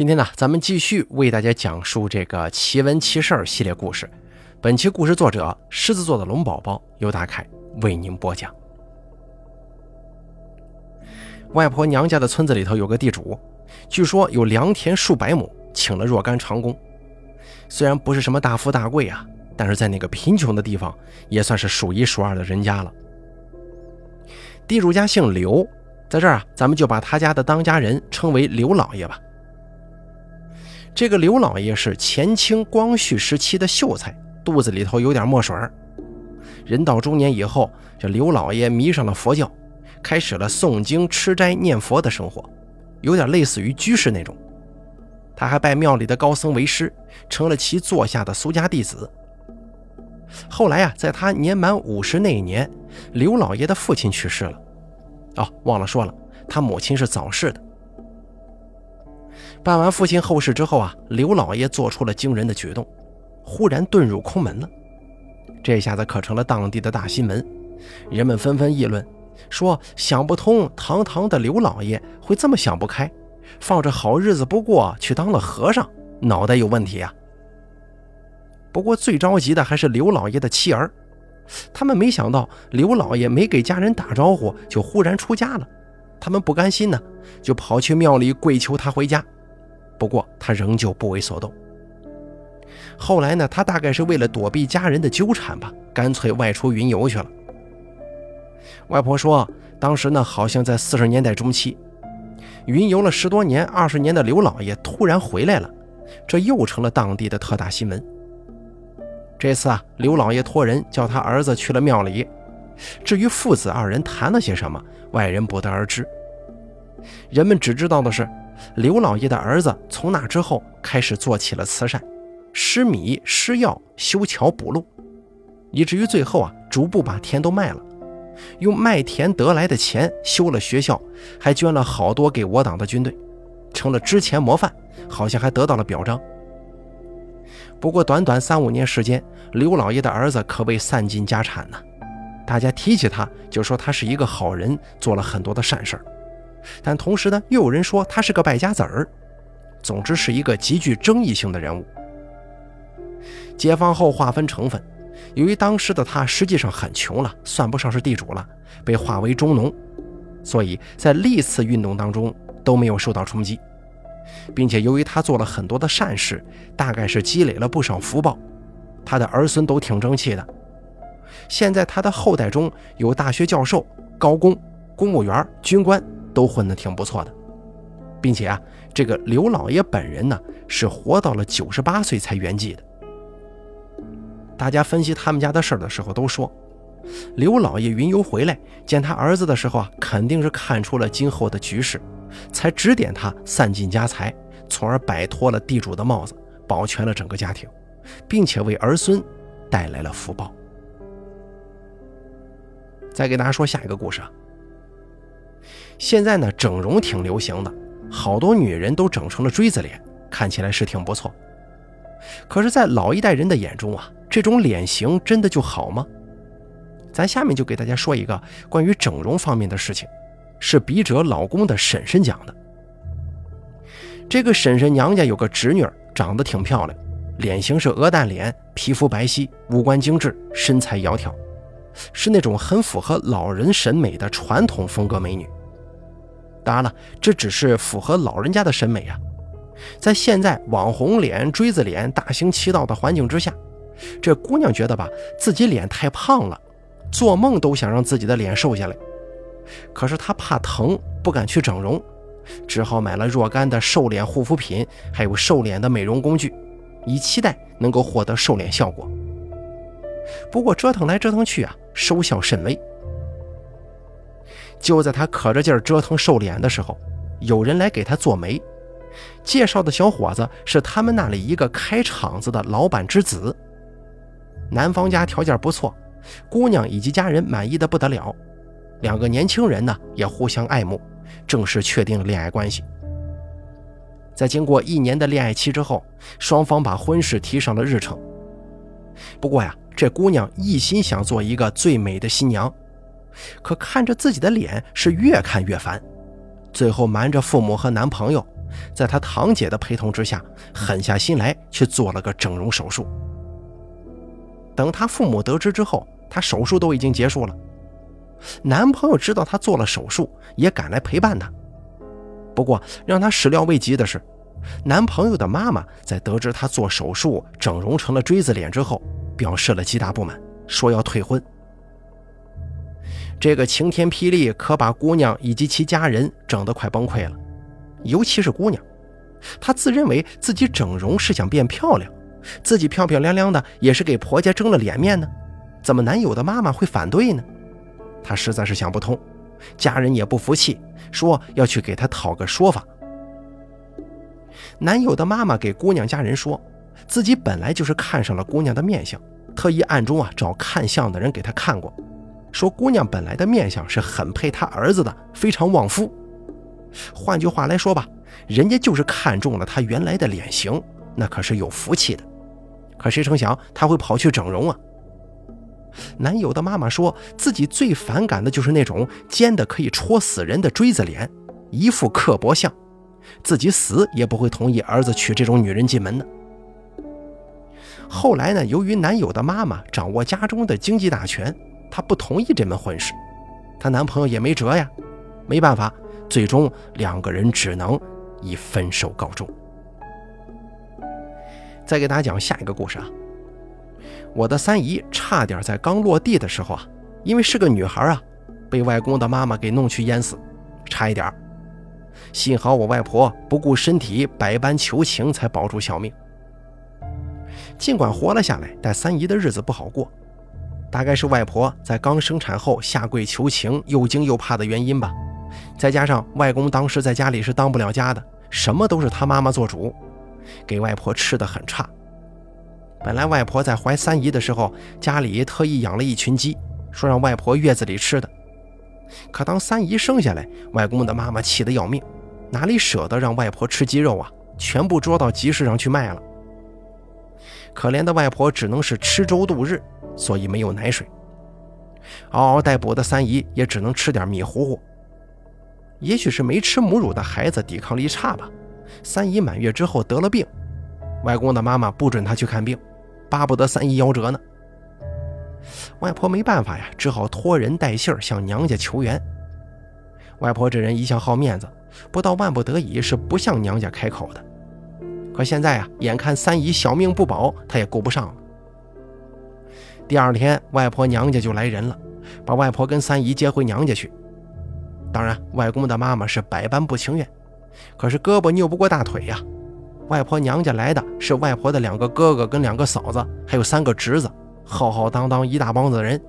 今天呢，咱们继续为大家讲述这个奇闻奇事儿系列故事。本期故事作者狮子座的龙宝宝由大凯为您播讲。外婆娘家的村子里头有个地主，据说有良田数百亩，请了若干长工。虽然不是什么大富大贵啊，但是在那个贫穷的地方，也算是数一数二的人家了。地主家姓刘，在这儿啊，咱们就把他家的当家人称为刘老爷吧。这个刘老爷是前清光绪时期的秀才，肚子里头有点墨水人到中年以后，这刘老爷迷上了佛教，开始了诵经、吃斋、念佛的生活，有点类似于居士那种。他还拜庙里的高僧为师，成了其座下的俗家弟子。后来啊，在他年满五十那一年，刘老爷的父亲去世了。哦，忘了说了，他母亲是早逝的。办完父亲后事之后啊，刘老爷做出了惊人的举动，忽然遁入空门了。这下子可成了当地的大新闻，人们纷纷议论，说想不通堂堂的刘老爷会这么想不开，放着好日子不过去当了和尚，脑袋有问题啊！不过最着急的还是刘老爷的妻儿，他们没想到刘老爷没给家人打招呼就忽然出家了，他们不甘心呢，就跑去庙里跪求他回家。不过他仍旧不为所动。后来呢，他大概是为了躲避家人的纠缠吧，干脆外出云游去了。外婆说，当时呢，好像在四十年代中期，云游了十多年、二十年的刘老爷突然回来了，这又成了当地的特大新闻。这次啊，刘老爷托人叫他儿子去了庙里，至于父子二人谈了些什么，外人不得而知。人们只知道的是。刘老爷的儿子从那之后开始做起了慈善，施米施药修桥补路，以至于最后啊，逐步把田都卖了，用卖田得来的钱修了学校，还捐了好多给我党的军队，成了之前模范，好像还得到了表彰。不过短短三五年时间，刘老爷的儿子可谓散尽家产呐，大家提起他就说他是一个好人，做了很多的善事儿。但同时呢，又有人说他是个败家子儿。总之是一个极具争议性的人物。解放后划分成分，由于当时的他实际上很穷了，算不上是地主了，被划为中农，所以在历次运动当中都没有受到冲击，并且由于他做了很多的善事，大概是积累了不少福报，他的儿孙都挺争气的。现在他的后代中有大学教授、高工、公务员、军官。都混得挺不错的，并且啊，这个刘老爷本人呢是活到了九十八岁才圆寂的。大家分析他们家的事儿的时候都说，刘老爷云游回来见他儿子的时候啊，肯定是看出了今后的局势，才指点他散尽家财，从而摆脱了地主的帽子，保全了整个家庭，并且为儿孙带来了福报。再给大家说下一个故事啊。现在呢，整容挺流行的，好多女人都整成了锥子脸，看起来是挺不错。可是，在老一代人的眼中啊，这种脸型真的就好吗？咱下面就给大家说一个关于整容方面的事情，是笔者老公的婶婶讲的。这个婶婶娘家有个侄女，长得挺漂亮，脸型是鹅蛋脸，皮肤白皙，五官精致，身材窈窕，是那种很符合老人审美的传统风格美女。当然了，这只是符合老人家的审美啊。在现在网红脸、锥子脸大行其道的环境之下，这姑娘觉得吧，自己脸太胖了，做梦都想让自己的脸瘦下来。可是她怕疼，不敢去整容，只好买了若干的瘦脸护肤品，还有瘦脸的美容工具，以期待能够获得瘦脸效果。不过折腾来折腾去啊，收效甚微。就在他可着劲儿折腾瘦脸的时候，有人来给他做媒，介绍的小伙子是他们那里一个开厂子的老板之子。男方家条件不错，姑娘以及家人满意的不得了，两个年轻人呢也互相爱慕，正式确定了恋爱关系。在经过一年的恋爱期之后，双方把婚事提上了日程。不过呀，这姑娘一心想做一个最美的新娘。可看着自己的脸是越看越烦，最后瞒着父母和男朋友，在她堂姐的陪同之下，狠下心来去做了个整容手术。等她父母得知之后，她手术都已经结束了。男朋友知道她做了手术，也赶来陪伴她。不过让她始料未及的是，男朋友的妈妈在得知她做手术整容成了锥子脸之后，表示了极大不满，说要退婚。这个晴天霹雳可把姑娘以及其家人整得快崩溃了，尤其是姑娘，她自认为自己整容是想变漂亮，自己漂漂亮亮的也是给婆家争了脸面呢，怎么男友的妈妈会反对呢？她实在是想不通，家人也不服气，说要去给她讨个说法。男友的妈妈给姑娘家人说，自己本来就是看上了姑娘的面相，特意暗中啊找看相的人给她看过。说姑娘本来的面相是很配他儿子的，非常旺夫。换句话来说吧，人家就是看中了他原来的脸型，那可是有福气的。可谁成想他会跑去整容啊？男友的妈妈说自己最反感的就是那种尖的可以戳死人的锥子脸，一副刻薄相，自己死也不会同意儿子娶这种女人进门的。后来呢，由于男友的妈妈掌握家中的经济大权。她不同意这门婚事，她男朋友也没辙呀，没办法，最终两个人只能以分手告终。再给大家讲下一个故事啊，我的三姨差点在刚落地的时候啊，因为是个女孩啊，被外公的妈妈给弄去淹死，差一点幸好我外婆不顾身体，百般求情才保住小命。尽管活了下来，但三姨的日子不好过。大概是外婆在刚生产后下跪求情，又惊又怕的原因吧。再加上外公当时在家里是当不了家的，什么都是他妈妈做主，给外婆吃的很差。本来外婆在怀三姨的时候，家里特意养了一群鸡，说让外婆月子里吃的。可当三姨生下来，外公的妈妈气得要命，哪里舍得让外婆吃鸡肉啊？全部捉到集市上去卖了。可怜的外婆只能是吃粥度日。所以没有奶水，嗷嗷待哺的三姨也只能吃点米糊糊。也许是没吃母乳的孩子抵抗力差吧。三姨满月之后得了病，外公的妈妈不准她去看病，巴不得三姨夭折呢。外婆没办法呀，只好托人带信向娘家求援。外婆这人一向好面子，不到万不得已是不向娘家开口的。可现在啊，眼看三姨小命不保，她也顾不上了。第二天，外婆娘家就来人了，把外婆跟三姨接回娘家去。当然，外公的妈妈是百般不情愿，可是胳膊拗不过大腿呀。外婆娘家来的是外婆的两个哥哥跟两个嫂子，还有三个侄子，浩浩荡荡一大帮子人。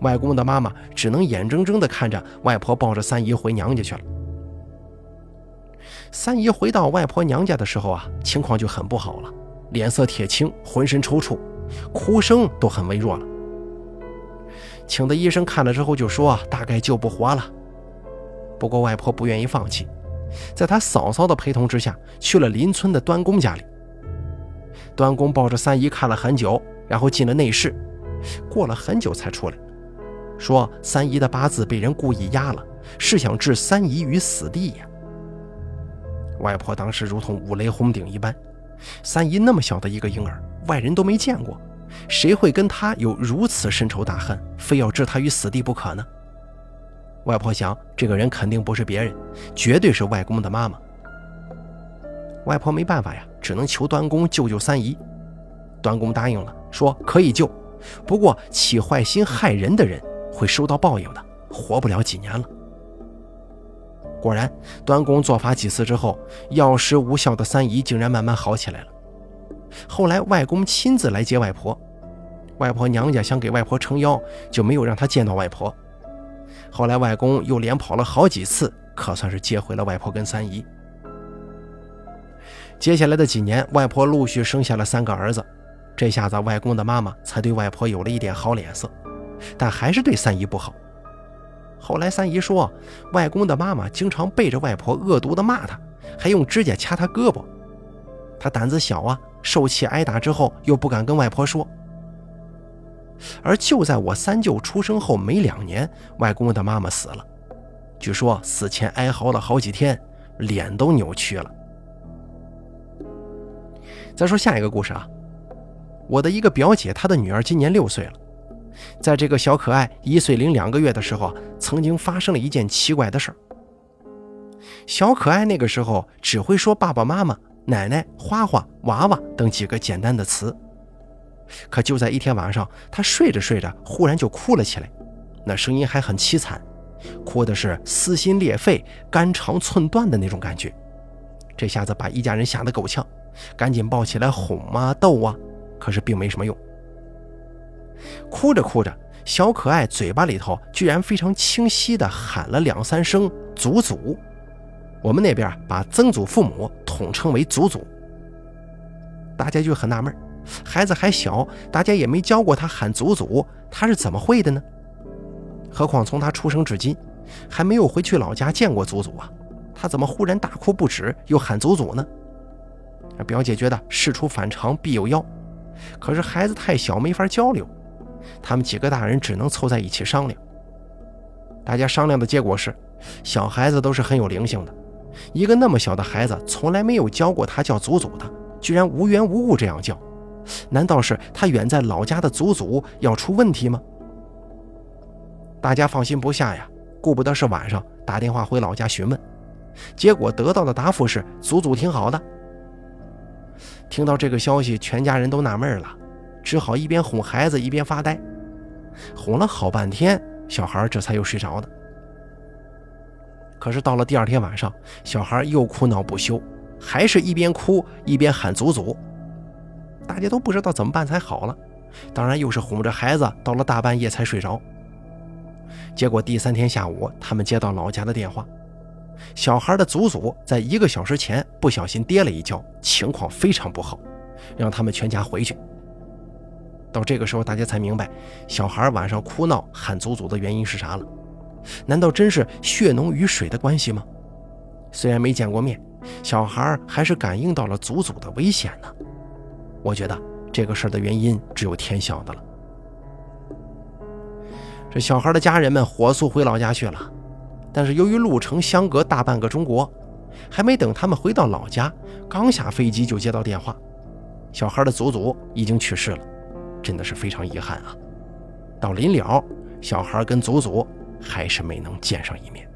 外公的妈妈只能眼睁睁地看着外婆抱着三姨回娘家去了。三姨回到外婆娘家的时候啊，情况就很不好了，脸色铁青，浑身抽搐。哭声都很微弱了，请的医生看了之后就说大概救不活了。不过外婆不愿意放弃，在她嫂嫂的陪同之下，去了邻村的端公家里。端公抱着三姨看了很久，然后进了内室，过了很久才出来，说三姨的八字被人故意压了，是想置三姨于死地呀。外婆当时如同五雷轰顶一般，三姨那么小的一个婴儿。外人都没见过，谁会跟他有如此深仇大恨，非要置他于死地不可呢？外婆想，这个人肯定不是别人，绝对是外公的妈妈。外婆没办法呀，只能求端公救救三姨。端公答应了，说可以救，不过起坏心害人的人会受到报应的，活不了几年了。果然，端公做法几次之后，药石无效的三姨竟然慢慢好起来了。后来外公亲自来接外婆，外婆娘家想给外婆撑腰，就没有让她见到外婆。后来外公又连跑了好几次，可算是接回了外婆跟三姨。接下来的几年，外婆陆续生下了三个儿子，这下子外公的妈妈才对外婆有了一点好脸色，但还是对三姨不好。后来三姨说，外公的妈妈经常背着外婆恶毒的骂她，还用指甲掐她胳膊。她胆子小啊。受气挨打之后，又不敢跟外婆说。而就在我三舅出生后没两年，外公的妈妈死了。据说死前哀嚎了好几天，脸都扭曲了，再说下一个故事啊，我的一个表姐，她的女儿今年六岁了，在这个小可爱一岁零两个月的时候，曾经发生了一件奇怪的事儿。小可爱那个时候只会说爸爸妈妈、奶奶、花花、娃娃等几个简单的词，可就在一天晚上，她睡着睡着，忽然就哭了起来，那声音还很凄惨，哭的是撕心裂肺、肝肠寸断的那种感觉。这下子把一家人吓得够呛，赶紧抱起来哄啊逗啊，可是并没什么用。哭着哭着，小可爱嘴巴里头居然非常清晰地喊了两三声“祖祖”。我们那边把曾祖父母统称为祖祖。大家就很纳闷，孩子还小，大家也没教过他喊祖祖，他是怎么会的呢？何况从他出生至今，还没有回去老家见过祖祖啊。他怎么忽然大哭不止，又喊祖祖呢？表姐觉得事出反常必有妖，可是孩子太小没法交流，他们几个大人只能凑在一起商量。大家商量的结果是，小孩子都是很有灵性的，一个那么小的孩子从来没有教过他叫祖祖的，居然无缘无故这样叫，难道是他远在老家的祖祖要出问题吗？大家放心不下呀，顾不得是晚上，打电话回老家询问。结果得到的答复是：“祖祖挺好的。”听到这个消息，全家人都纳闷了，只好一边哄孩子一边发呆。哄了好半天，小孩这才又睡着的。可是到了第二天晚上，小孩又哭闹不休，还是一边哭一边喊“祖祖”。大家都不知道怎么办才好了，当然又是哄着孩子，到了大半夜才睡着。结果第三天下午，他们接到老家的电话。小孩的祖祖在一个小时前不小心跌了一跤，情况非常不好，让他们全家回去。到这个时候，大家才明白小孩晚上哭闹喊祖祖的原因是啥了。难道真是血浓于水的关系吗？虽然没见过面，小孩还是感应到了祖祖的危险呢。我觉得这个事儿的原因只有天晓得了。这小孩的家人们火速回老家去了。但是由于路程相隔大半个中国，还没等他们回到老家，刚下飞机就接到电话，小孩的祖祖已经去世了，真的是非常遗憾啊！到临了，小孩跟祖祖还是没能见上一面。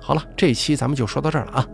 好了，这一期咱们就说到这儿了啊！